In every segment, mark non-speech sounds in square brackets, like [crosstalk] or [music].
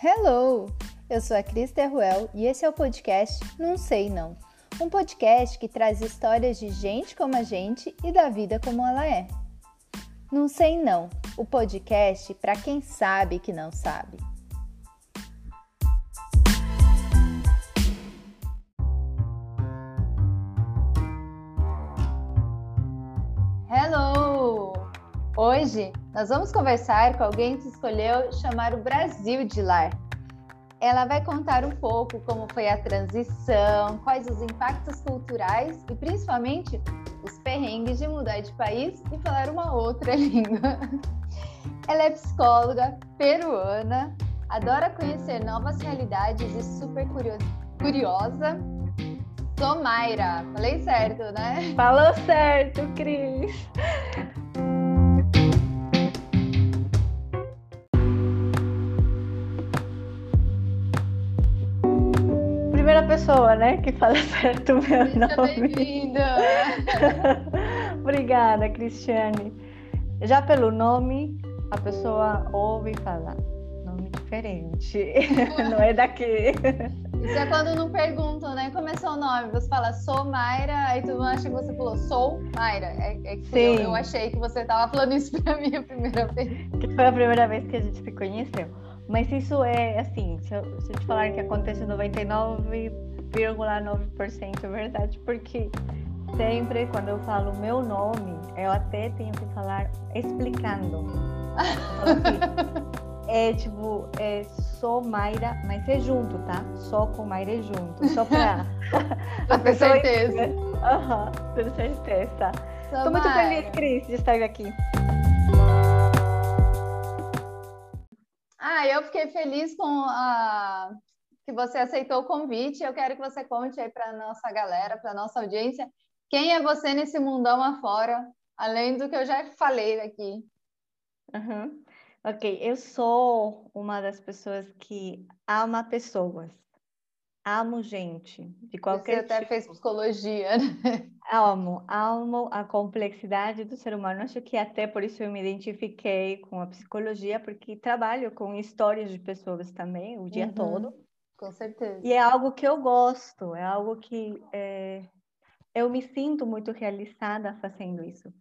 Hello! Eu sou a Cris Terruel e esse é o podcast Não Sei Não. Um podcast que traz histórias de gente como a gente e da vida como ela é. Não Sei Não, o podcast para quem sabe que não sabe. Hoje nós vamos conversar com alguém que escolheu chamar o Brasil de lar. Ela vai contar um pouco como foi a transição, quais os impactos culturais e principalmente os perrengues de mudar de país e falar uma outra [laughs] língua. Ela é psicóloga peruana, adora conhecer novas realidades e super curiosa. Sou Mayra, falei certo, né? Falou certo, Cris. Pessoa, né, que fala [laughs] certo o meu Seja nome. bem-vinda! [laughs] Obrigada, Cristiane. Já pelo nome, a pessoa ouve e fala, nome diferente, [laughs] não é daqui. Isso é quando não perguntam, né? Como é seu nome? Você fala, sou Mayra, aí todo mundo acha que você falou, sou Mayra. É, é que eu, eu achei que você estava falando isso pra mim a primeira vez. que foi a primeira vez que a gente se conheceu. Mas isso é assim, se eu, se eu te falar que acontece 99,9% é verdade, porque sempre quando eu falo meu nome, eu até tenho que falar explicando. Assim, é tipo, é sou Mayra, mas é junto, tá? Só com Mayra é junto, só pra [laughs] Pra ter certeza. Aham, ter certeza. Sou Tô muito feliz, Cris, de estar aqui. Ah, eu fiquei feliz com a... que você aceitou o convite. Eu quero que você conte aí para nossa galera, para nossa audiência, quem é você nesse mundão afora, além do que eu já falei aqui. Uhum. Ok, eu sou uma das pessoas que ama pessoas, amo gente, de Você qualquer até tipo. fez psicologia, né? Amo, amo a complexidade do ser humano. Acho que até por isso eu me identifiquei com a psicologia, porque trabalho com histórias de pessoas também o dia Uhum. todo. Com certeza. E é algo que eu gosto, é algo que é, eu me sinto muito realizada fazendo isso.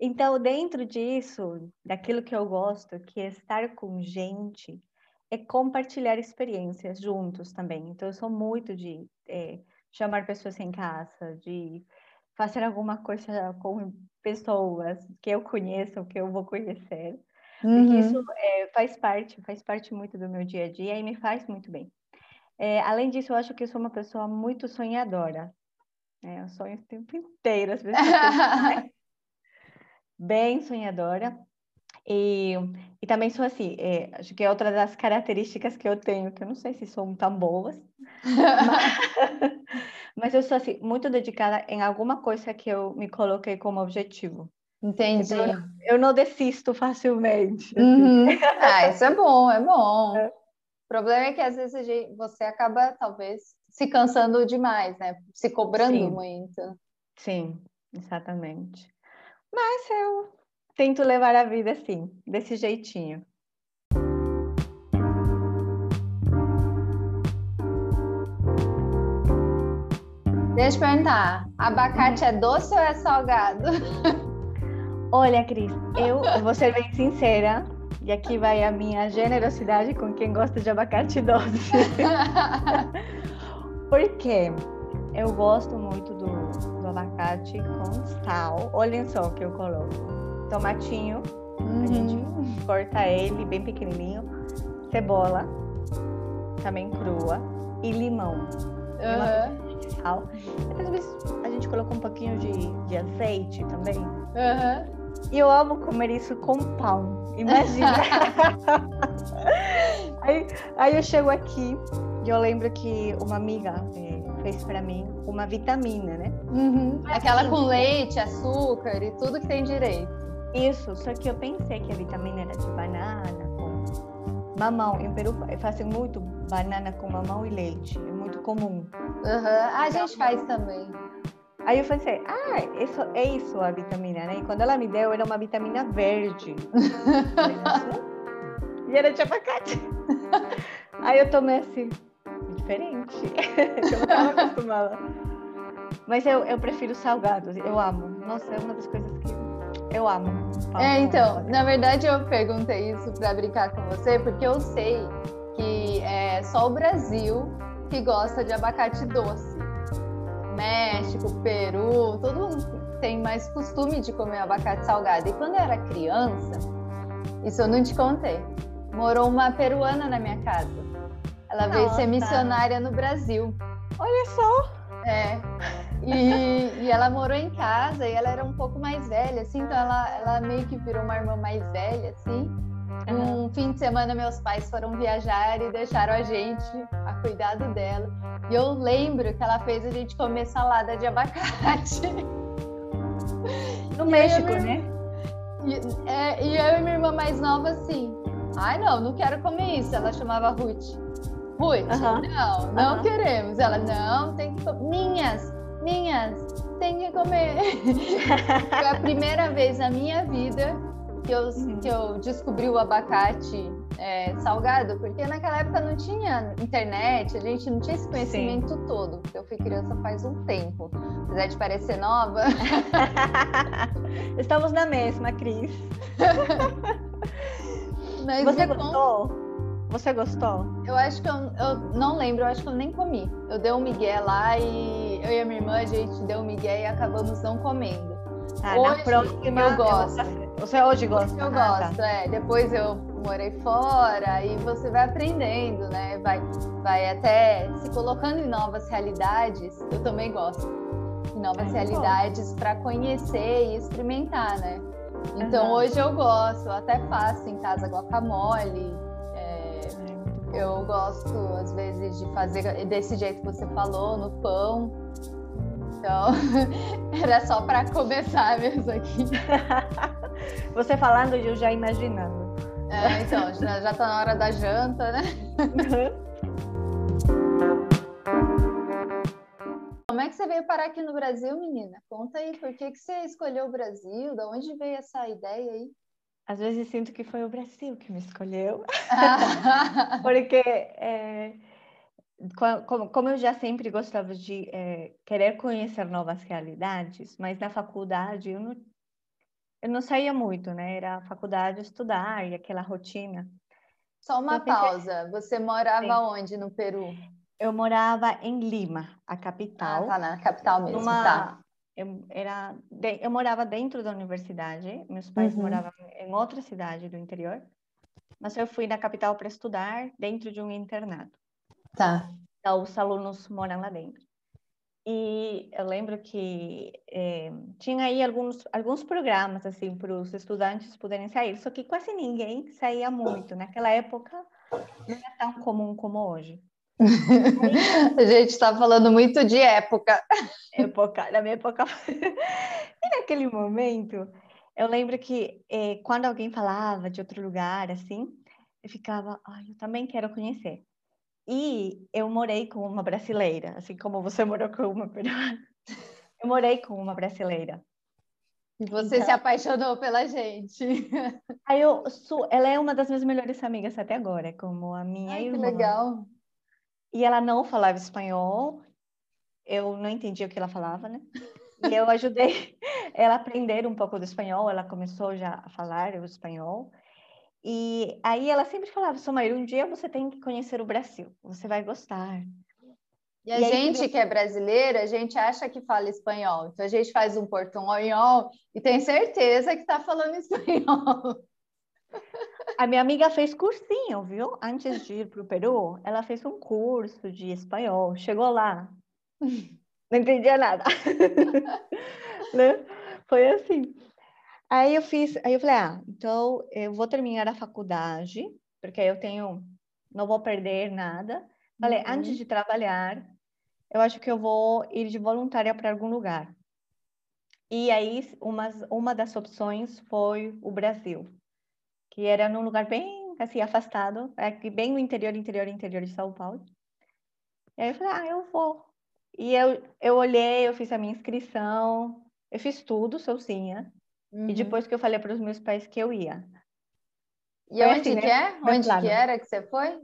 Então, dentro disso, daquilo que eu gosto, que é estar com gente, é compartilhar experiências juntos também. Então, eu sou muito de é, chamar pessoas em casa, de fazer alguma coisa com pessoas que eu conheço, que eu vou conhecer. Porque Uhum. isso é, faz parte, faz parte muito do meu dia a dia e me faz muito bem. É, além disso, eu acho que eu sou uma pessoa muito sonhadora. É, eu sonho o tempo inteiro, as pessoas [laughs] bem sonhadora. E, e também sou assim, é, acho que é outra das características que eu tenho, que eu não sei se são tão boas, [laughs] mas, [laughs] mas eu sou assim, muito dedicada em alguma coisa que eu me coloquei como objetivo. Entendi. Então, Eu não desisto facilmente. assim. Uhum. Ah, isso é bom, é bom. [laughs] É. O problema é que às vezes você acaba, talvez, se cansando demais, né? Se cobrando Sim. muito. Sim, exatamente. Mas eu tento levar a vida assim, desse jeitinho. Deixa eu perguntar, abacate é doce ou é salgado? Olha, Cris, eu vou ser bem sincera, e aqui vai a minha generosidade com quem gosta de abacate doce. [laughs] Porque eu gosto muito do, do abacate com sal. Olhem só o que eu coloco: tomatinho, a gente Uhum. corta ele bem pequenininho, cebola, também crua, e limão. E sal. E às vezes a gente coloca um pouquinho de, de azeite também. aham. E eu amo comer isso com pão. Imagina. [laughs] aí, aí eu chego aqui e eu lembro que uma amiga eh, fez para mim uma vitamina, né? Uhum. Aquela Assim. com leite, açúcar e tudo que tem direito. Isso, só que eu pensei que a vitamina era de banana com mamão. Em Peru fazem muito banana com mamão e leite. É muito comum. Ah, a gente faz também. Aí eu pensei, ah, isso, é isso a vitamina, né? E quando ela me deu, era uma vitamina verde. [laughs] E era de abacate. Aí eu tomei assim, diferente. [laughs] eu não estava acostumada. Mas eu, eu prefiro salgados, eu amo. Nossa, é uma das coisas que eu amo. É, então, na verdade eu perguntei isso para brincar com você, porque eu sei que é só o Brasil que gosta de abacate doce. México, Peru, todo mundo tem mais costume de comer abacate salgado. E quando eu era criança, isso eu não te contei, morou uma peruana na minha casa. Ela Nossa. veio ser missionária no Brasil. Olha só! É. E, e, ela morou em casa e ela era um pouco mais velha, assim, então ela, ela meio que virou uma irmã mais velha, assim. Uhum. Um fim de semana, meus pais foram viajar e deixaram a gente a cuidado dela. E eu lembro que ela fez a gente comer salada de abacate. [laughs] No e México, minha... né? E, é, e eu e minha irmã mais nova, assim, ai não, não quero comer isso. Ela chamava Ruth. Ruth, uhum. não, não uhum. queremos. Ela, não, tem que comer. Minhas, minhas, tem que comer. [laughs] Foi a primeira vez na minha vida que eu, uhum. que eu descobri o abacate é, salgado, porque naquela época não tinha internet, a gente não tinha esse conhecimento Sim. todo, porque eu fui criança faz um tempo. Apesar de parecer nova. [laughs] Estamos na mesma, Cris. [laughs] Você gostou? Você gostou? Eu acho que eu, eu não lembro, eu acho que eu nem comi. Eu dei um migué lá e eu e a minha irmã, a gente deu um migué e acabamos não comendo. Ah, hoje, na próxima eu gosto. Você hoje gosta? Eu ah, tá. gosto, tá. é. Depois eu morei fora e você vai aprendendo, né? Vai, vai até se colocando em novas realidades. Eu também gosto. Em novas é, realidades para conhecer e experimentar, né? Então uhum. hoje eu gosto, eu até faço em casa guacamole. Eu gosto, às vezes, de fazer desse jeito que você falou, no pão. Então, [laughs] era só para começar mesmo aqui. [laughs] Você falando e eu já imaginando. É, então, já, já tá na hora da janta, né? [laughs] Como é que você veio parar aqui no Brasil, menina? Conta aí, por que, que você escolheu o Brasil? Da onde veio essa ideia aí? Às vezes sinto que foi o Brasil que me escolheu. [laughs] Porque é, como, como, eu já sempre gostava de é, querer conhecer novas realidades, mas na faculdade eu não, eu não saía muito, né? Era a faculdade estudar e aquela rotina. Só uma pausa. Você morava Sim. onde no Peru? Eu morava em Lima, a capital. Ah, tá na capital mesmo, numa... tá. Eu, era, eu morava dentro da universidade, meus pais uhum. moravam em outra cidade do interior, mas eu fui na capital para estudar dentro de um internato. Tá. Então, os alunos moram lá dentro. E eu lembro que é, tinha aí alguns, alguns programas, assim, para os estudantes poderem sair, só que quase ninguém saía muito. Naquela época, não era tão comum como hoje. A gente está falando muito de época. Época, na minha época. e naquele momento, eu lembro que é, quando alguém falava de outro lugar, assim, eu ficava, ai, eu também quero conhecer. E eu morei com uma brasileira, assim como você morou com uma peruana. Eu morei com uma brasileira. E você então, se apaixonou pela gente. Aí eu ela é uma das minhas melhores amigas até agora, como a minha Ai, irmã. Que legal. E ela não falava espanhol. Eu não entendia o que ela falava, né? E eu ajudei [laughs] ela a aprender um pouco do espanhol. Ela começou já a falar o espanhol. E aí ela sempre falava, Somaíra, um dia você tem que conhecer o Brasil, você vai gostar. E a e gente aí, que é brasileira, a gente acha que fala espanhol. Então a gente faz um portunhol e tem certeza que está falando [laughs] espanhol. A minha amiga fez cursinho, viu? Antes de ir para o Peru, ela fez um curso de espanhol. Chegou lá, [laughs] não entendia nada. [laughs] né? Foi assim. Aí eu fiz, aí eu falei, ah, então eu vou terminar a faculdade, porque eu tenho, não vou perder nada. Falei, uhum. antes de trabalhar, eu acho que eu vou ir de voluntária para algum lugar. E aí uma, uma das opções foi o Brasil, que era num lugar bem assim afastado, aqui bem no interior, interior, interior de São Paulo. E aí eu falei, ah, eu vou. E eu, eu olhei, eu fiz a minha inscrição, eu fiz tudo sozinha. Uhum. E depois que eu falei para os meus pais que eu ia. E foi onde assim, que né? é? Onde plano. que era que você foi?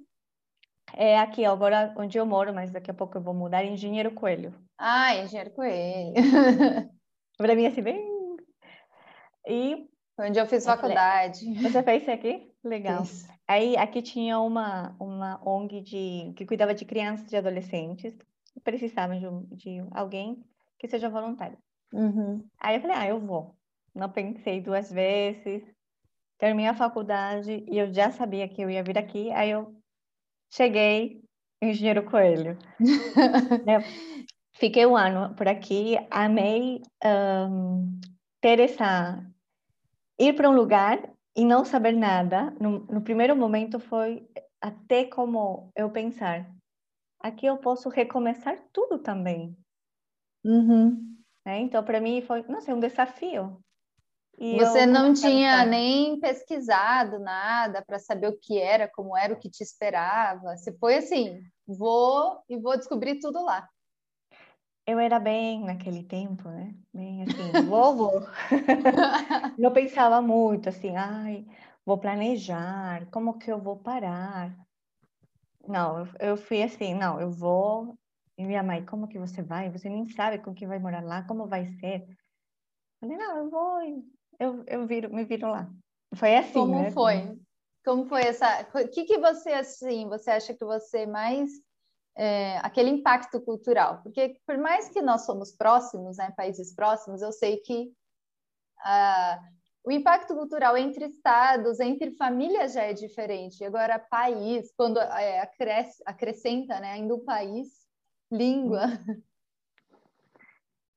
É aqui, agora onde eu moro, mas daqui a pouco eu vou mudar, Engenheiro Coelho. Ah, Engenheiro Coelho. [laughs] Para mim, assim, bem... E... Onde eu fiz faculdade. Você fez aqui? Legal. Isso. Aí, aqui tinha uma, uma ONG de, que cuidava de crianças e adolescentes que precisavam de, de alguém que seja voluntário. Uhum. Aí eu falei, ah, eu vou. Não pensei duas vezes. Terminei a faculdade e eu já sabia que eu ia vir aqui. Aí eu cheguei Engenheiro Coelho. [laughs] Fiquei um ano por aqui, amei um, ter essa ir para um lugar e não saber nada. No, no, primeiro momento foi até como eu pensar, aqui eu posso recomeçar tudo também. Uhum. É, então para mim foi, não sei, um desafio. E Você não tinha nem pesquisado nada para saber o que era, como era o que te esperava. Você foi assim, vou e vou descobrir tudo lá. Eu era bem naquele tempo, né? Bem assim, [laughs] vou, [laughs] vou. não pensava muito assim, ai, vou planejar, como que eu vou parar? Não, eu fui assim, não, eu vou. E minha mãe, como que você vai? Você nem sabe com quem vai morar lá, como vai ser? Eu falei, não, eu vou, eu, eu viro, me viro lá. Foi assim, Como né? foi? Como foi essa... O que que você, assim, você acha que você mais... É, aquele impacto cultural? Porque por mais que nós somos próximos, né, países próximos, eu sei que ah, o impacto cultural entre estados, entre famílias já é diferente. Agora, país, quando é, acresce, acrescenta né, ainda um país, língua. Hum.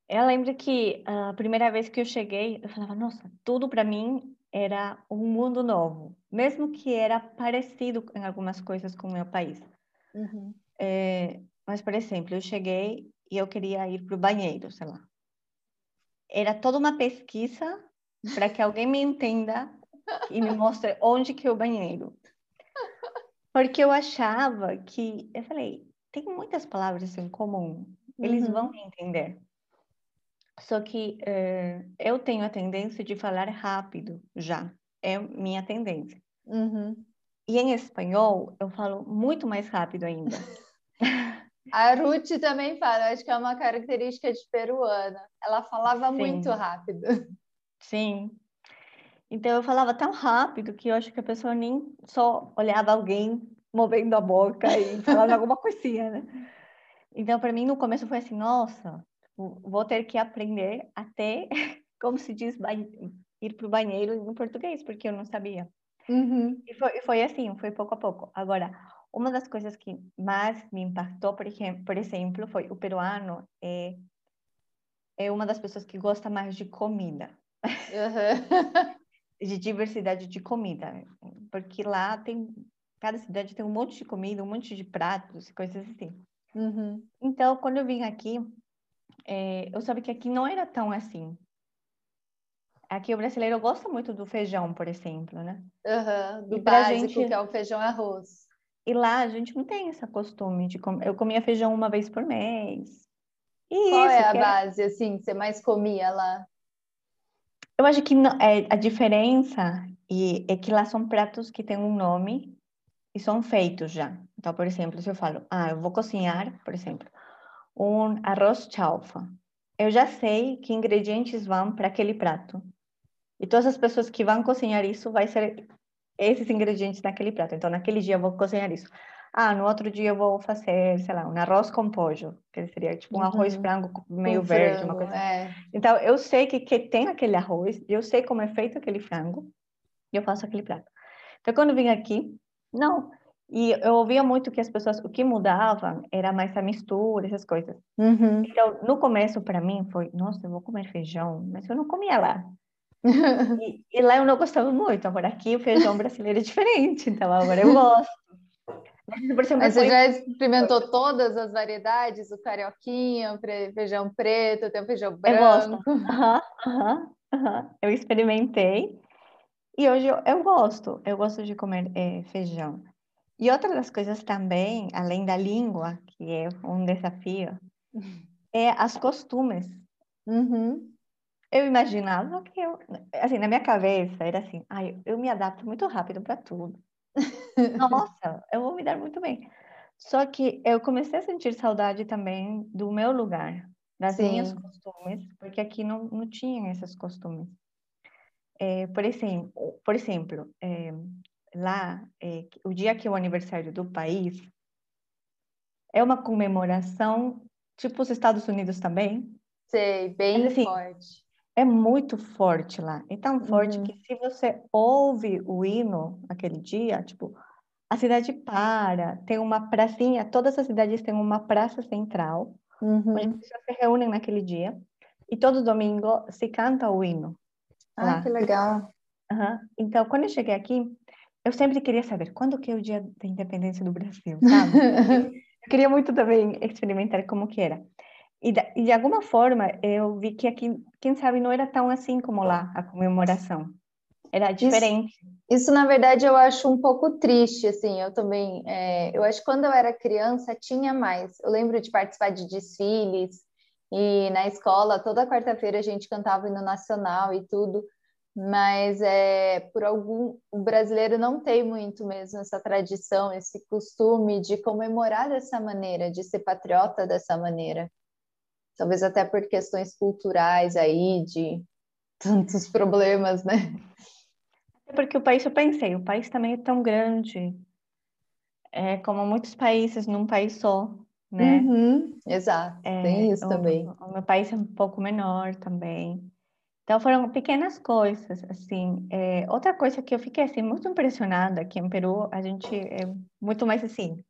Eu lembro que a primeira vez que eu cheguei, eu falava, nossa, tudo para mim era um mundo novo, mesmo que era parecido em algumas coisas com o meu país. Uhum. É, mas, por exemplo, eu cheguei e eu queria ir para o banheiro, sei lá. Era toda uma pesquisa para que alguém me entenda e me mostre onde que é o banheiro. Porque eu achava que, eu falei, tem muitas palavras em comum, eles uhum. vão me entender. Só que é, eu tenho a tendência de falar rápido já, é minha tendência. Uhum. E em espanhol eu falo muito mais rápido ainda. A Ruth também fala, acho que é uma característica de peruana. Ela falava Sim. muito rápido. Sim. Então eu falava tão rápido que eu acho que a pessoa nem só olhava alguém movendo a boca e falando alguma [laughs] coisinha, né? Então para mim no começo foi assim, nossa, vou ter que aprender até, [laughs] como se diz, ir para o banheiro em português, porque eu não sabia. Uhum. E foi, foi assim, foi pouco a pouco. Agora, uma das coisas que mais me impactou, por exemplo, por exemplo foi o peruano é, é uma das pessoas que gosta mais de comida. Uhum. [laughs] de diversidade de comida. Porque lá tem, cada cidade tem um monte de comida, um monte de pratos, coisas assim. Uhum. Então, quando eu vim aqui, é, eu soube que aqui não era tão assim. Aqui o brasileiro gosta muito do feijão, por exemplo, né? Uhum, do e básico, gente... que é o feijão arroz. E lá a gente não tem esse costume de comer. Eu comia feijão uma vez por mês. E Qual isso, é a base, assim, que você mais comia lá? Eu acho que não, é, a diferença e, é que lá são pratos que têm um nome e são feitos já. Então, por exemplo, se eu falo, ah, eu vou cozinhar, por exemplo, um arroz chalfa. Eu já sei que ingredientes vão para aquele prato. E todas as pessoas que vão cozinhar isso vai ser esses ingredientes naquele prato. Então, naquele dia eu vou cozinhar isso. Ah, no outro dia eu vou fazer, sei lá, um arroz com pojo, que seria tipo um uhum. arroz frango meio com verde, frango, uma coisa. É. Assim. Então, eu sei que, que tem aquele arroz, eu sei como é feito aquele frango, e eu faço aquele prato. Então, quando eu vim aqui, não, e eu ouvia muito que as pessoas, o que mudava era mais a mistura, essas coisas. Uhum. Então, no começo, para mim, foi, nossa, eu vou comer feijão, mas eu não comia lá. E, e, lá eu não gostava muito. Agora, aqui o feijão brasileiro é diferente, então agora eu gosto. Mas, mas você foi... já experimentou todas as variedades? O carioquinha, o feijão preto, tem o feijão branco? Eu gosto. Uhum, uhum. Eu experimentei. E hoje eu, eu gosto. Eu gosto de comer é, feijão. E outra das coisas também, além da língua, que é um desafio, [laughs] é as costumes. Uhum. Eu imaginava que eu, assim, na minha cabeça era assim, ai, eu me adapto muito rápido para tudo. [laughs] Nossa, eu vou me dar muito bem. Só que eu comecei a sentir saudade também do meu lugar, das Sim. minhas costumes, porque aqui não, não tinha esses costumes. É, por exemplo, por exemplo é, lá, é, o dia que é o aniversário do país, é uma comemoração, tipo os Estados Unidos também. Sei, bem assim, forte. É muito forte lá. É tão forte uhum. que se você ouve o hino aquele dia, tipo, a cidade para, tem uma pracinha, todas as cidades têm uma praça central, uhum. onde as pessoas se reúnem naquele dia, e todo domingo se canta o hino. Ah, lá. que legal. Uhum. Então, quando eu cheguei aqui, eu sempre queria saber quando que é o dia da independência do Brasil, sabe? [laughs] eu queria muito também experimentar como que era. E de, e de, alguma forma eu vi que aqui, quem sabe, não era tão assim como lá a comemoração. Era diferente. Isso, isso na verdade, eu acho um pouco triste, assim. Eu também, é, eu acho que quando eu era criança tinha mais. Eu lembro de participar de desfiles e na escola toda quarta-feira a gente cantava hino nacional e tudo mas é por algum o brasileiro não tem muito mesmo essa tradição, esse costume de comemorar dessa maneira, de ser patriota dessa maneira. Talvez até por questões culturais aí, de [laughs] tantos problemas, né? Porque o país, eu pensei, o país também é tão grande, é como muitos países num país só, né? Uhum, exato, é, tem isso o, também. O meu país é um pouco menor também. Então foram pequenas coisas, assim. É, outra coisa que eu fiquei assim muito impressionada aqui em Peru, a gente é muito mais assim,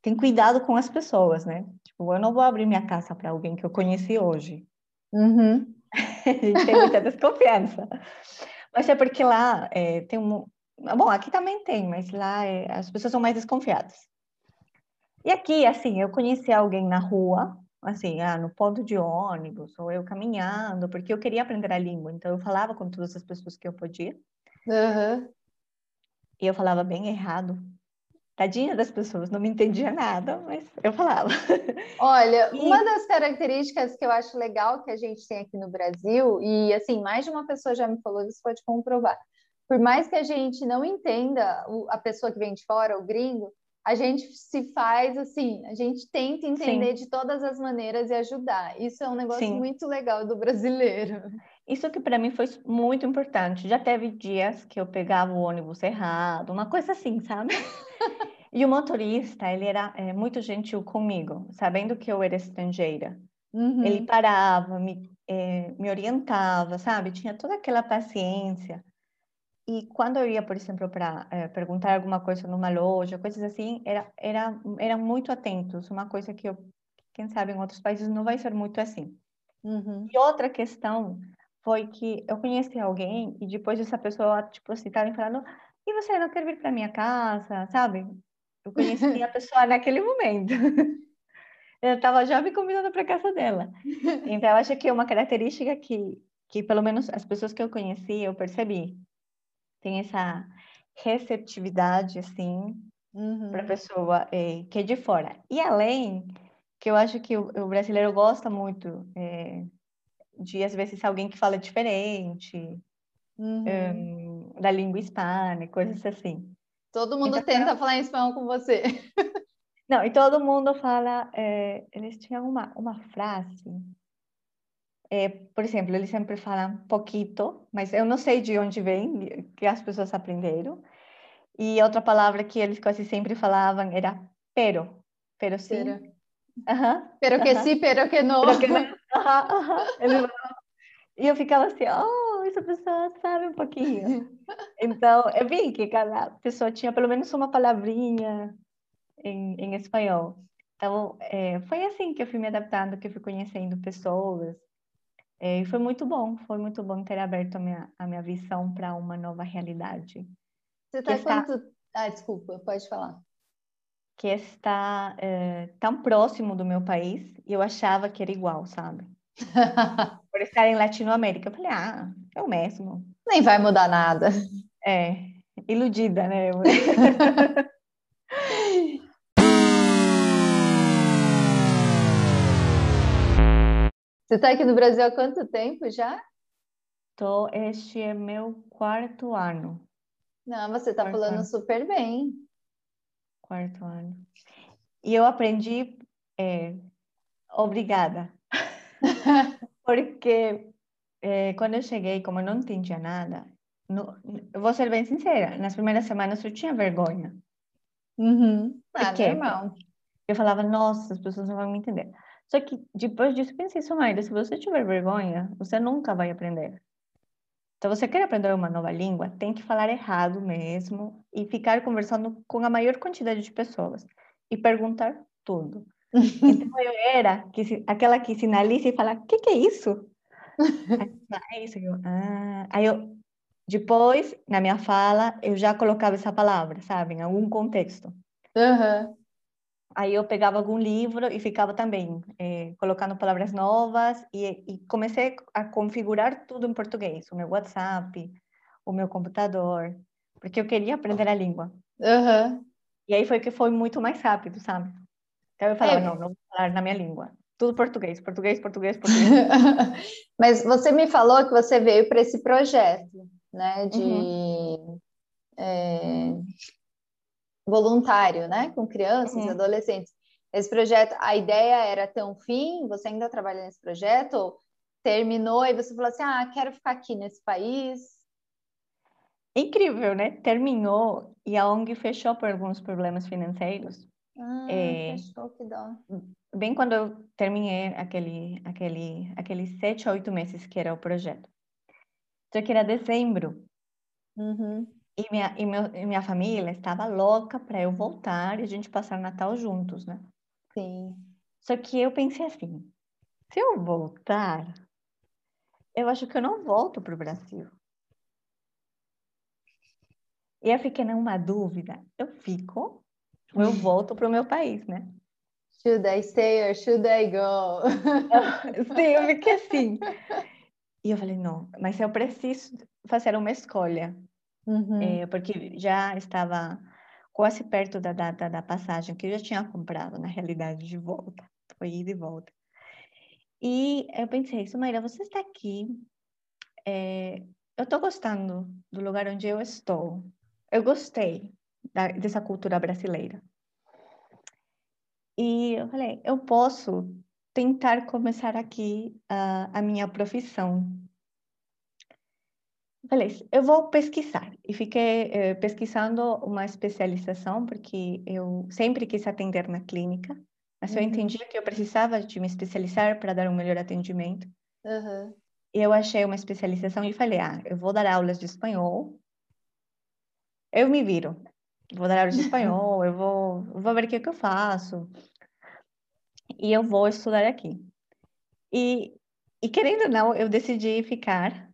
tem cuidado com as pessoas, né? Tipo, eu não vou abrir minha casa para alguém que eu conheci hoje. Uhum. [laughs] tem muita desconfiança. Mas é porque lá é, tem um, bom, aqui também tem, mas lá é, as pessoas são mais desconfiadas. E aqui, assim, eu conheci alguém na rua assim, ah, no ponto de ônibus, ou eu caminhando, porque eu queria aprender a língua, então eu falava com todas as pessoas que eu podia. Uhum. E eu falava bem errado. Tadinha das pessoas, não me entendia nada, mas eu falava. [laughs] Olha, e... uma das características que eu acho legal que a gente tem aqui no Brasil, e assim, mais de uma pessoa já me falou, você pode comprovar. Por mais que a gente não entenda a pessoa que vem de fora, o gringo, a gente se faz assim, a gente tenta entender Sim. de todas as maneiras e ajudar. Isso é um negócio Sim. muito legal do brasileiro. Isso que para mim foi muito importante. Já teve dias que eu pegava o ônibus errado, uma coisa assim, sabe? [laughs] e o motorista, ele era é, muito gentil comigo, sabendo que eu era estrangeira. Uhum. Ele parava, me, é, me orientava, sabe? Tinha toda aquela paciência. E quando eu ia, por exemplo, para é, perguntar alguma coisa numa loja, coisas assim, era, era, eram muito atentos. Uma coisa que eu, quem sabe, em outros países não vai ser muito assim. Uhum. E outra questão foi que eu conheci alguém e depois essa pessoa, tipo, assim, estava falando, e você não quer vir para minha casa, sabe? Eu conheci a [laughs] pessoa naquele momento. [laughs] eu estava já me convidando para casa dela. Então, eu acho que é uma característica que, que, pelo menos, as pessoas que eu conheci, eu percebi tem essa receptividade, assim, uhum. para a pessoa é, que é de fora. E além, que eu acho que o, o brasileiro gosta muito é, de, às vezes, alguém que fala diferente, uhum. um, da língua hispânica, coisas assim. Todo mundo então, tenta falar em espanhol com você. [laughs] Não, e todo mundo fala. É, eles tinham uma, uma frase é, por exemplo, eles sempre falam pouquito, mas eu não sei de onde vem, que as pessoas aprenderam. E outra palavra que eles quase sempre falavam era pero, pero sim. Pero, pero que sim, pero que não. Pero que não. Eles... E eu ficava assim, oh, essa pessoa sabe um pouquinho. [laughs] Então, eu vi que cada pessoa tinha pelo menos uma palavrinha em, em espanhol. Então, é, foi assim que eu fui me adaptando, que eu fui conhecendo pessoas. É, e foi muito bom, foi muito bom ter aberto a minha, a minha visão para uma nova realidade. Você está está... quanto... Ah, desculpa, pode falar. Que está é, tão próximo do meu país e eu achava que era igual, sabe? [laughs] Por estar em Latinoamérica. Eu falei, ah, é o mesmo. Nem vai mudar nada. É, iludida, né? [laughs] Você está aqui no Brasil há quanto tempo já? Tô, este é meu quarto ano. Não, você está falando ano. super bem. Quarto ano. e eu aprendi é, obrigada. [laughs] Porque é, quando eu cheguei, como eu não entendia nada, no, eu vou ser bem sincera, nas primeiras semanas eu tinha vergonha. Uhum. Ah, normal. Eu falava, nossa, as pessoas não vão me entender. Só que depois disso, pensei, Sumaida, se você tiver vergonha, você nunca vai aprender. Então, você quer aprender uma nova língua, tem que falar errado mesmo e ficar conversando com a maior quantidade de pessoas e perguntar tudo. [laughs] Então, eu era que, aquela que sinaliza e fala, o que, que é isso? Aí, é isso. Eu, ah. Aí eu, depois, na minha fala, eu já colocava essa palavra, sabe, em algum contexto. Uhum. Aí eu pegava algum livro e ficava também eh, colocando palavras novas e, e, comecei a configurar tudo em português, o meu WhatsApp, o meu computador, porque eu queria aprender a língua. Uhum. E aí foi que foi muito mais rápido, sabe? Então eu falava, é. não, não vou falar na minha língua. Tudo português, português, português, português. [laughs] Mas você me falou que você veio para esse projeto, né, de... Uhum. É voluntário, né, com crianças, uhum. adolescentes. Esse projeto, a ideia era ter um fim, você ainda trabalha nesse projeto, ou terminou e você falou assim, ah, quero ficar aqui nesse país? Incrível, né? Terminou e a ONG fechou por alguns problemas financeiros. Ah, é, fechou, que dó. Bem quando eu terminei aquele, aquele, aqueles sete, oito meses que era o projeto. Só que era dezembro. Uhum. E minha, e, meu, e minha família estava louca para eu voltar e a gente passar Natal juntos, né? Sim. Só que eu pensei assim: se eu voltar, eu acho que eu não volto para o Brasil. E eu fiquei numa dúvida: eu fico ou eu volto para o meu país, né? Should I stay or should I go? [laughs] Sim, eu fiquei assim. E eu falei: não, mas eu preciso fazer uma escolha. Uhum. É, porque já estava quase perto da data da passagem, que eu já tinha comprado, na realidade, de volta. Foi ida e volta. E eu pensei, Sumaira, você está aqui, é, eu estou gostando do lugar onde eu estou. Eu gostei da, dessa cultura brasileira. E eu falei, eu posso tentar começar aqui a, a minha profissão, Falei, eu vou pesquisar. E fiquei eh, pesquisando uma especialização, porque eu sempre quis atender na clínica, mas uhum. eu entendia que eu precisava de me especializar para dar um melhor atendimento. Uhum. E eu achei uma especialização e falei, ah, eu vou dar aulas de espanhol. Eu me viro. Vou dar aulas de [laughs] espanhol, eu vou, vou ver o que, que eu faço. E eu vou estudar aqui. E, e querendo ou não, eu decidi ficar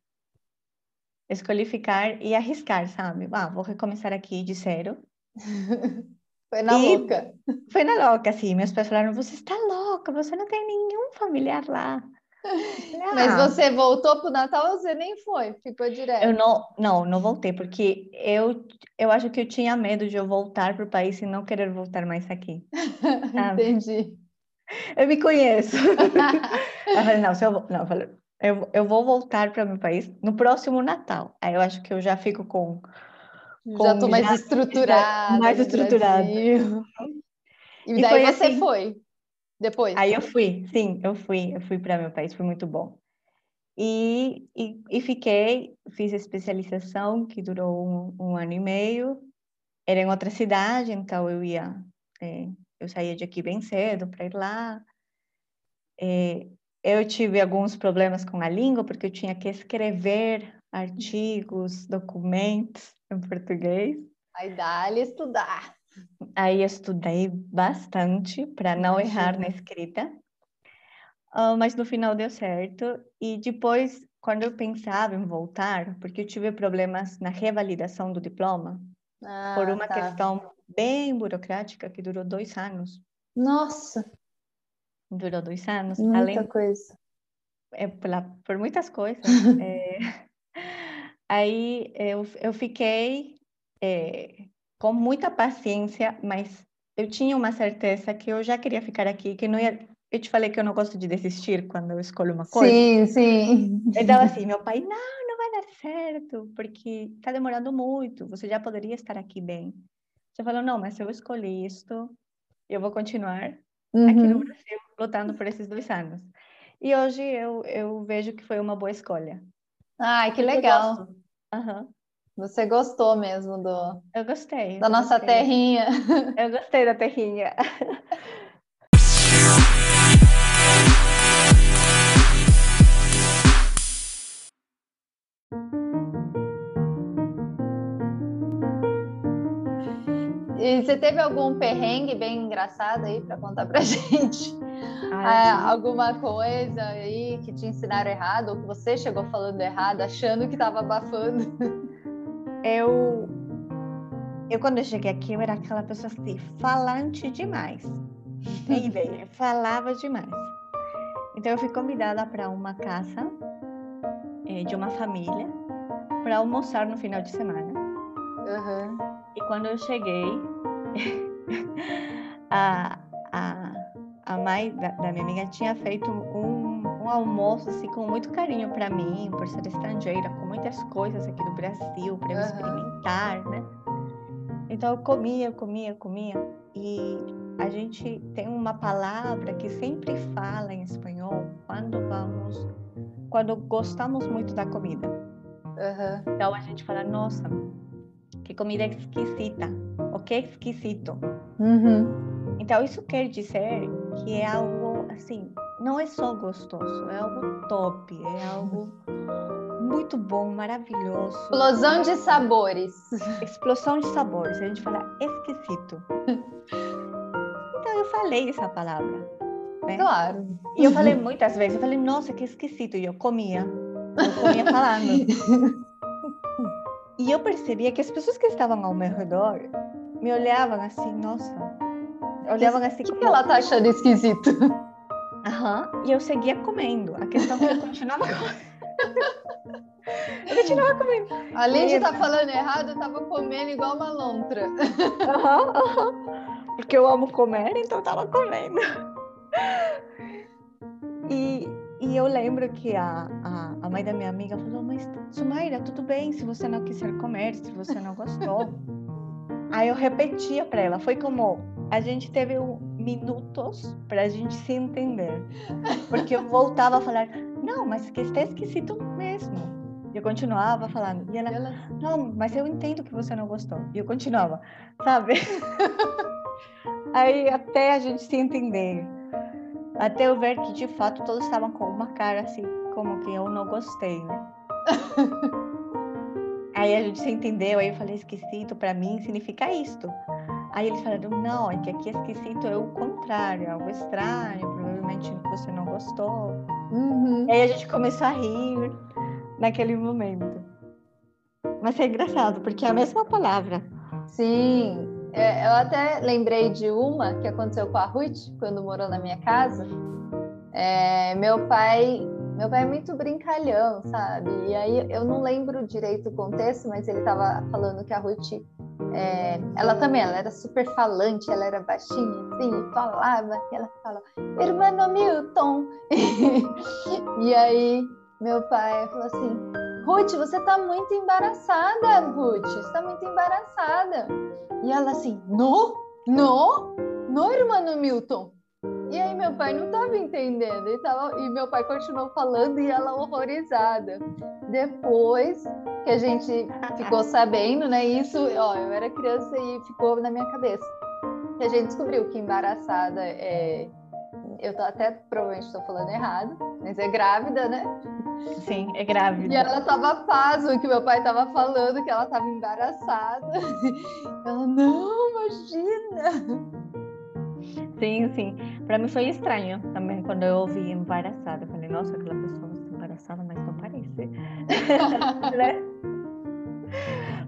escolhi ficar e arriscar, sabe? Ah, vou recomeçar aqui de zero. [laughs] Foi na e louca. Foi na louca, sim. Meus pais falaram: você está louca, você não tem nenhum familiar lá. Ah, Mas você voltou para o Natal ou você nem foi? Ficou direto? Eu não, não, não voltei, porque eu, eu acho que eu tinha medo de eu voltar para o país e não querer voltar mais aqui. [laughs] Entendi. Eu me conheço. [laughs] eu falei, não, se eu, não, eu falei, eu, eu vou voltar para meu país no próximo Natal. Aí eu acho que eu já fico com. com já estou mais estruturada. Mais estruturada. E daí e você assim, foi depois? Aí eu fui, sim, eu fui, eu fui para meu país, foi muito bom. E, e, e, fiquei, fiz a especialização que durou um, um, ano e meio. Era em outra cidade, então eu ia, é, eu saía de aqui bem cedo para ir lá. É, eu tive alguns problemas com a língua, porque eu tinha que escrever artigos, documentos em português. Aí dá-lhe estudar. Aí estudei bastante para não Imagina. errar na escrita. Uh, mas no final deu certo. E depois, quando eu pensava em voltar, porque eu tive problemas na revalidação do diploma, ah, por uma tá. questão bem burocrática que durou dois anos. Nossa! Durou dois anos. Muita além... coisa. É, por, por muitas coisas. [laughs] é... Aí eu, eu fiquei é, com muita paciência, mas eu tinha uma certeza que eu já queria ficar aqui, que não ia. Eu te falei que eu não gosto de desistir quando eu escolho uma coisa. Sim, sim. Então, assim, meu pai, não, não vai dar certo, porque está demorando muito, você já poderia estar aqui bem. Você falou, não, mas eu escolhi isto, eu vou continuar uhum. aqui no Brasil lutando por esses dois anos. E hoje eu, eu vejo que foi uma boa escolha. Ai, que legal. Uhum. Você gostou mesmo do. Eu gostei. Da nossa gostei. terrinha. Eu gostei da terrinha. E você teve algum perrengue bem engraçado aí para contar pra [laughs] gente? Ai, ah, alguma coisa aí que te ensinaram errado ou que você chegou falando errado, achando que estava abafando? Eu eu quando eu cheguei aqui eu era aquela pessoa assim, falante demais. Tem [laughs] ideia? Falava demais. Então eu fui convidada para uma casa é, de uma família para almoçar no final de semana. Uhum. E quando eu cheguei, [laughs] a, a, a mãe da, da, minha amiga tinha feito um, um almoço assim com muito carinho para mim, por ser estrangeira, com muitas coisas aqui do Brasil para eu uhum. experimentar, né? Então eu comia, comia, comia e a gente tem uma palavra que sempre fala em espanhol quando vamos, quando gostamos muito da comida. Uhum. Então a gente fala, nossa, que comida esquisita, o que é esquisito. Uhum. Então isso quer dizer que é algo assim, não é só gostoso, é algo top, é algo muito bom, maravilhoso. Explosão de sabores. Explosão de sabores. A gente fala esquisito. [laughs] então eu falei essa palavra. Né? Claro. E eu falei muitas vezes, eu falei, nossa, que esquisito. E eu comia. Eu comia falando. [laughs] E eu percebia que as pessoas que estavam ao meu redor me olhavam assim, nossa. Olhavam assim. O que, que ela tá achando esquisito? Uhum. E eu seguia comendo. A questão é que [laughs] eu continuava comendo. eu continuava comendo. Além de estar tá falando errado, eu tava comendo igual uma lontra. Uhum, uhum. Porque eu amo comer, então eu tava comendo. E, e eu lembro que a, a, a, mãe da minha amiga falou: Mas, Sumaira, tudo bem se você não quiser comer, se você não gostou. Aí eu repetia para ela: Foi como a gente teve um, minutos para a gente se entender. Porque eu voltava a falar: Não, mas que está esquisito mesmo. E eu continuava falando. E ela, ela, não, mas eu entendo que você não gostou. E eu continuava, sabe? [laughs] Aí até a gente se entender. Até eu ver que de fato todos estavam com uma cara assim, como que eu não gostei, né? [laughs] aí a gente se entendeu, aí eu falei, esquisito, para mim significa isto. Aí eles falaram, não, é que aqui esquisito é o contrário, é algo estranho, provavelmente você não gostou. Uhum. Aí a gente começou a rir naquele momento. Mas é engraçado, porque é a mesma palavra. Sim, é, eu até lembrei de uma que aconteceu com a Ruth quando morou na minha casa. É, meu pai, meu pai é muito brincalhão, sabe? E aí eu não lembro direito o contexto, mas ele estava falando que a Ruth, é, ela também, ela era super falante, ela era baixinha, assim, falava, e ela falava, irmão Milton. [laughs] e aí meu pai falou assim, Ruth, você tá muito embaraçada, Ruth, você tá muito embaraçada. E ela assim, no? No? No, irmão Milton? E aí meu pai não estava entendendo, e, tava, e meu pai continuou falando e ela horrorizada. Depois que a gente ficou sabendo, né? Isso, ó, eu era criança e ficou na minha cabeça. Que a gente descobriu que embaraçada é. Eu tô até provavelmente estou falando errado, mas é grávida, né? Sim, é grávida. E ela tava pasma que meu pai tava falando que ela tava embaraçada. [laughs] Ela, não, imagina! Sim, sim. Para mim foi estranho também quando eu ouvi embaraçada. Eu falei, nossa, aquela pessoa está embaraçada, mas não parece. [laughs] né?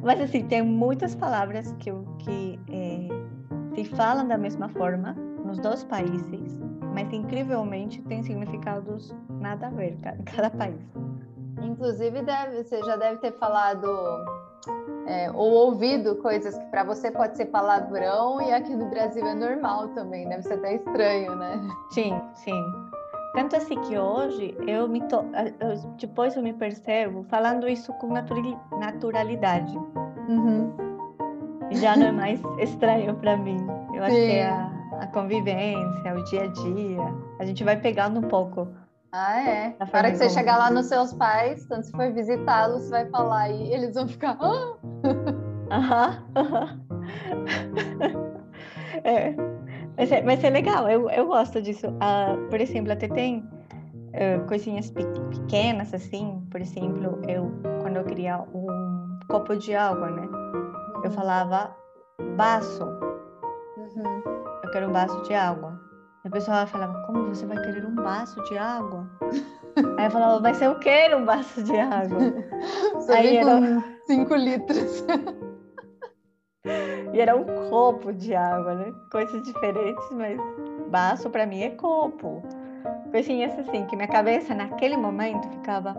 Mas assim, tem muitas palavras que, que é, se falam da mesma forma nos dois países, mas incrivelmente tem significados nada a ver em [laughs] cada país. Inclusive, deve, você já deve ter falado é, ou ouvido coisas que para você pode ser palavrão e aqui no Brasil é normal também, deve ser até estranho, né? Sim, sim. Tanto assim que hoje eu me to... eu, depois eu me percebo falando isso com naturalidade. Uhum. Já não é mais [laughs] estranho para mim. Eu Sim. acho que é a, a convivência, o dia a dia. A gente vai pegando um pouco. Ah, é. Na hora que você chegar lá nos seus pais, quando você for visitá-los, você vai falar e eles vão ficar. Ah! [laughs] Aham. [laughs] é. Mas, é, mas é legal, eu, eu gosto disso. Uh, por exemplo, até tem uh, coisinhas pequenas, assim. Por exemplo, eu, quando eu queria um copo de água, né? Eu falava baço. Uhum. Eu quero um baço de água. A pessoa falava, como você vai querer um baço de água? [laughs] Aí eu falava, mas eu quero um baço de água. Você Aí era... cinco litros. [laughs] E era um copo de água, né? Coisas diferentes, mas baço para mim é copo. Coisinhas assim, que minha cabeça naquele momento ficava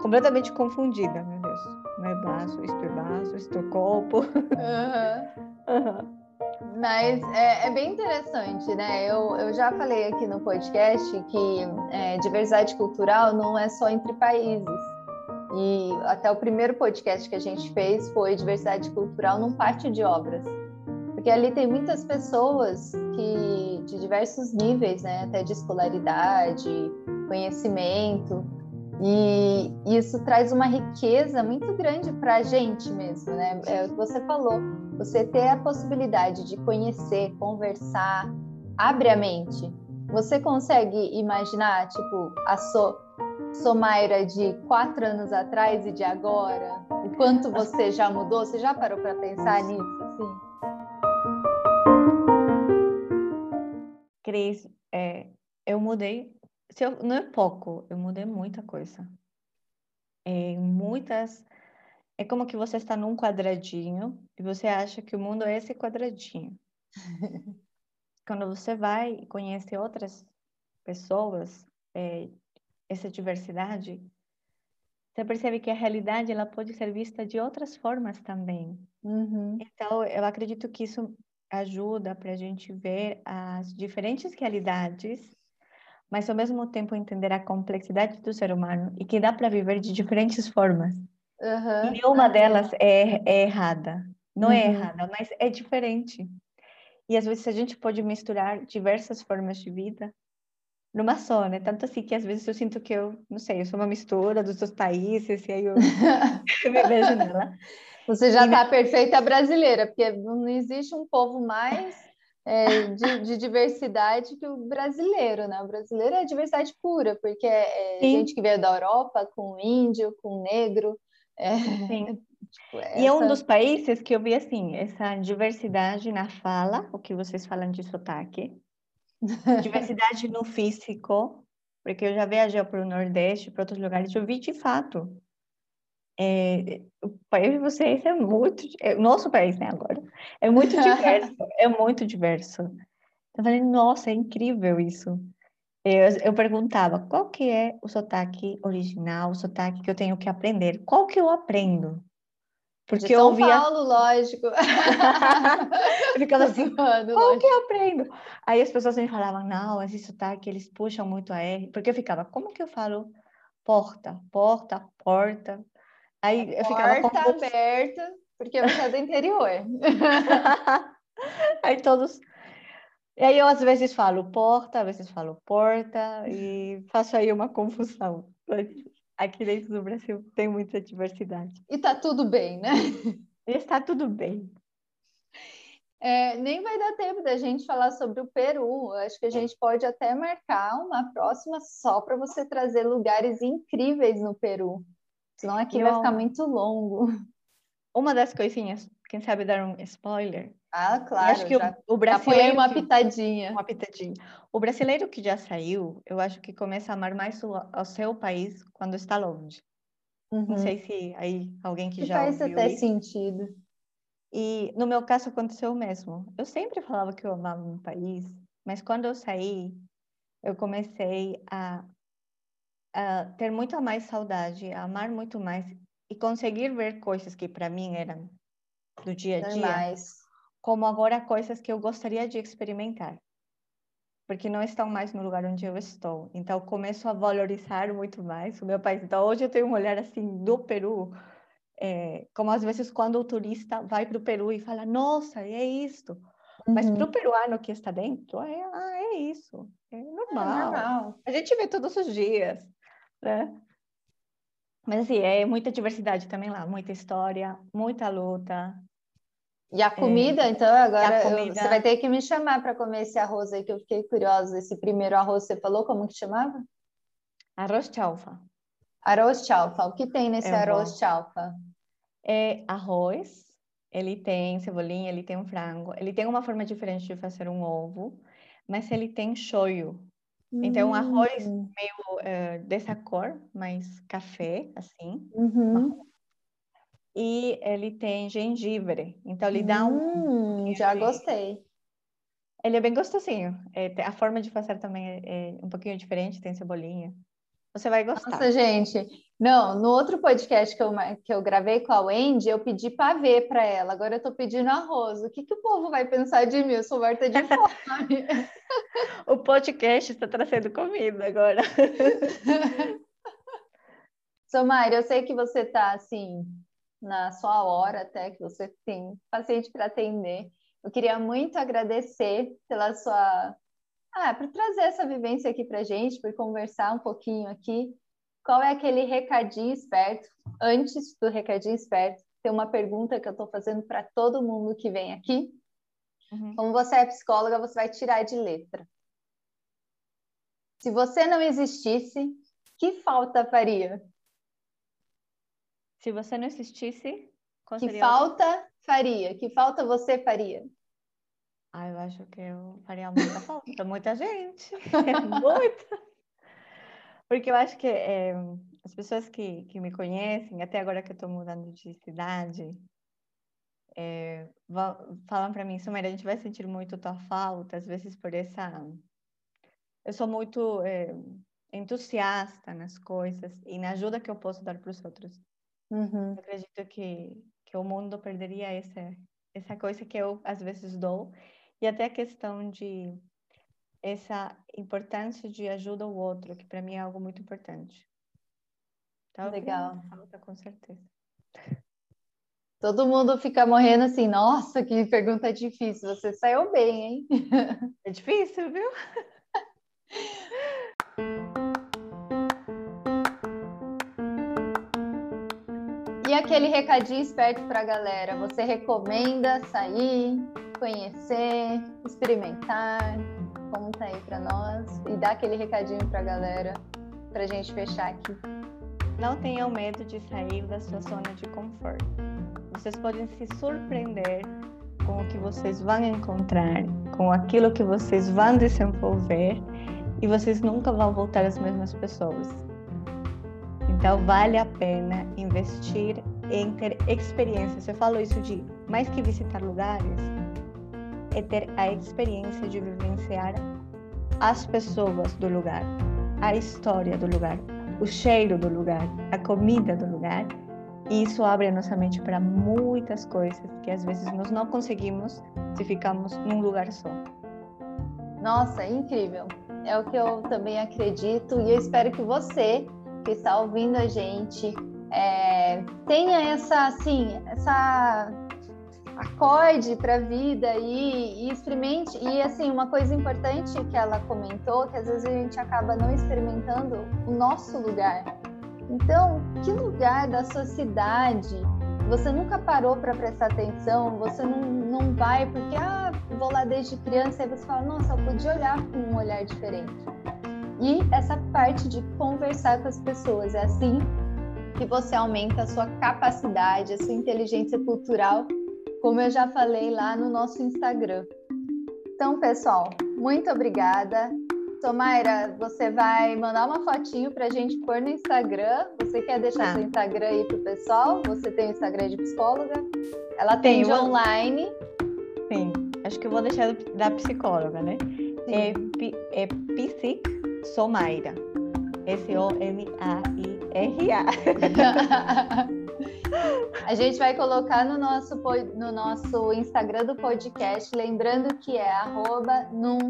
completamente confundida, meu Deus. Não é baço, isto é baço, isto é copo. Uhum. Uhum. Mas é, é, bem interessante, né? Eu, eu já falei aqui no podcast que é, diversidade cultural não é só entre países. E até o primeiro podcast que a gente fez foi diversidade cultural num pátio de obras. Porque ali tem muitas pessoas que de diversos níveis, né, até de escolaridade, conhecimento, e isso traz uma riqueza muito grande para a gente mesmo, né? É o que você falou, você ter a possibilidade de conhecer, conversar, abre a mente. Você consegue imaginar, tipo, a so Somaira de quatro anos atrás e de agora? O quanto você já mudou? Você já parou para pensar nisso? Assim? Cris, é, eu mudei, se eu, não é pouco, eu mudei muita coisa. É, muitas. É como que você está num quadradinho e você acha que o mundo é esse quadradinho. [laughs] Quando você vai e conhece outras pessoas, é, essa diversidade, você percebe que a realidade ela pode ser vista de outras formas também. Uhum. Então, eu acredito que isso ajuda para a gente ver as diferentes realidades, mas ao mesmo tempo entender a complexidade do ser humano e que dá para viver de diferentes formas. Uhum. E nenhuma delas é, é errada. Não é uhum. é errada, mas é diferente. E às vezes a gente pode misturar diversas formas de vida numa só, né? Tanto assim que às vezes eu sinto que eu, não sei, eu sou uma mistura dos dois países, e aí eu, eu [laughs] [laughs] me vejo nela. Você já está perfeita brasileira, porque não existe um povo mais é, de, de, diversidade que o brasileiro, né? O brasileiro é diversidade pura, porque é, é gente que veio da Europa com índio, com negro. É, Sim. [laughs] Tipo, essa... E é um dos países que eu vi assim, essa diversidade na fala, o que vocês falam de sotaque, Diversidade no físico, porque eu já viajei para o Nordeste, para outros lugares, eu vi de fato. É, o país de vocês é muito. É, nosso país, né, agora? É muito [laughs] diverso, é muito diverso. Eu falei, nossa, é incrível isso. Eu, eu perguntava, qual que é o sotaque original, o sotaque que eu tenho que aprender? Qual que eu aprendo? Porque de São eu ouvia... Paulo, lógico. eu [laughs] ficava assim, Zoando, como que eu aprendo? Aí as pessoas me falavam, não, esse sotaque, eles puxam muito a R. Porque eu ficava, como que eu falo porta, porta, porta? Aí eu ficava... Porta aberta, porque você é do interior. [laughs] aí todos... E aí eu às vezes falo porta, às vezes falo porta, e faço aí uma confusão aqui dentro do Brasil tem muita diversidade. E tá tudo bem, né? E está tudo bem. É, nem vai dar tempo da gente falar sobre o Peru. Acho que a gente pode até marcar uma próxima só para você trazer lugares incríveis no Peru. Senão aqui vai ficar muito longo. Uma das coisinhas, quem sabe dar um spoiler, ah, claro. acho que já, o, o brasileiro. uma pitadinha. Uma pitadinha. O brasileiro que já saiu, eu acho que começa a amar mais o, o seu país quando está longe. Uhum. Não sei se aí alguém que, que já. Faz até isso. sentido. E no meu caso aconteceu o mesmo. Eu sempre falava que eu amava meu país, mas quando eu saí, eu comecei a, a ter muito mais saudade, a amar muito mais e conseguir ver coisas que para mim eram do dia a dia. Normais como agora coisas que eu gostaria de experimentar, porque não estão mais no lugar onde eu estou. Então, começo a valorizar muito mais o meu país. Então, hoje eu tenho um olhar assim do Peru, é, como às vezes quando o turista vai para o Peru e fala, nossa, é isto. Uhum. Mas para o peruano que está dentro, é, ah, é isso. É normal. é normal. A gente vê todos os dias, né? Mas assim, é muita diversidade também lá, muita história, muita luta. E a comida, é, então, agora comida... você vai ter que me chamar para comer esse arroz aí, que eu fiquei curiosa. Esse primeiro arroz, você falou como que chamava? Arroz chalfa. Arroz chalfa. O que tem nesse é arroz chalfa? É arroz, ele tem cebolinha, ele tem um frango, ele tem uma forma diferente de fazer um ovo, mas ele tem shoyu. Então, um arroz hum. meio uh, dessa cor, mais café, assim. Uhum. E ele tem gengibre, então ele dá um. Hum, já gostei. Ele é bem gostosinho. É, a forma de fazer também é, é um pouquinho diferente, tem cebolinha. Você vai gostar. Nossa, gente. Não, no outro podcast que eu, que eu gravei com a Wendy, eu pedi pavê para ela. Agora eu estou pedindo arroz. O que, que o povo vai pensar de mim? Eu sou morta de fome. [laughs] o podcast está trazendo comida agora. [laughs] Somária, eu sei que você está assim, na sua hora até, que você tem paciente para atender. Eu queria muito agradecer pela sua ah, para trazer essa vivência aqui para gente, por conversar um pouquinho aqui. Qual é aquele recadinho esperto? Antes do recadinho esperto, tem uma pergunta que eu estou fazendo para todo mundo que vem aqui. Uhum. Como você é psicóloga, você vai tirar de letra. Se você não existisse, que falta faria? Se você não existisse, que falta faria? Que falta você faria? Ah, eu acho que eu faria muita [laughs] falta, muita gente, [laughs] muita. Porque eu acho que é, as pessoas que, que me conhecem, até agora que eu estou mudando de cidade, é, falam para mim, Sumera, a gente vai sentir muito tua falta, às vezes por essa... Eu sou muito é, entusiasta nas coisas e na ajuda que eu posso dar para os outros. Uhum. Acredito que, que o mundo perderia essa, essa coisa que eu às vezes dou e até a questão de essa importância de ajuda ao outro, que para mim é algo muito importante. Então, Legal. Falta, com certeza. Todo mundo fica morrendo assim, nossa, que pergunta difícil. Você saiu bem, hein? É difícil, viu? [laughs] aquele recadinho esperto para a galera? Você recomenda sair? conhecer, experimentar. Conta aí para nós e dá aquele recadinho para a galera para a gente fechar aqui. Não tenham medo de sair da sua zona de conforto. Vocês podem se surpreender com o que vocês vão encontrar, com aquilo que vocês vão desenvolver e vocês nunca vão voltar as mesmas pessoas. Então vale a pena investir em ter experiência. Você falou isso de mais que visitar lugares, é ter a experiência de vivenciar as pessoas do lugar, a história do lugar, o cheiro do lugar, a comida do lugar. E isso abre a nossa mente para muitas coisas que às vezes nós não conseguimos se ficamos num lugar só. Nossa, é incrível. É o que eu também acredito e eu espero que você que está ouvindo a gente é, tenha essa assim essa acorde para a vida e, e, experimente. E assim, uma coisa importante que ela comentou, que às vezes a gente acaba não experimentando o nosso lugar. Então, que lugar da sua cidade você nunca parou para prestar atenção? Você não, não vai porque, ah, vou lá desde criança, e você fala, nossa, eu podia olhar com um olhar diferente. E essa parte de conversar com as pessoas, é assim que você aumenta a sua capacidade, a sua inteligência cultural como eu já falei lá no nosso Instagram. Então, pessoal, muito obrigada. Tomaira, você vai mandar uma fotinho para a gente pôr no Instagram. Você quer deixar tá. seu Instagram aí pro pessoal? Você tem o Instagram de psicóloga? Ela tem online. Sim, acho que eu vou deixar da psicóloga, né? É, é Psic Somaira. S-O-M-A-I-R-A. [laughs] A gente vai colocar no nosso, no nosso Instagram do podcast, lembrando que é arroba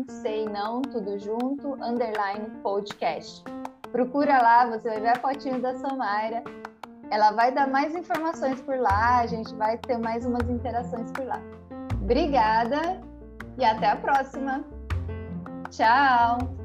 sei não, tudo junto, underline podcast. Procura lá, você vai ver a fotinho da Somaira. Ela vai dar mais informações por lá, a gente vai ter mais umas interações por lá. Obrigada e até a próxima. Tchau!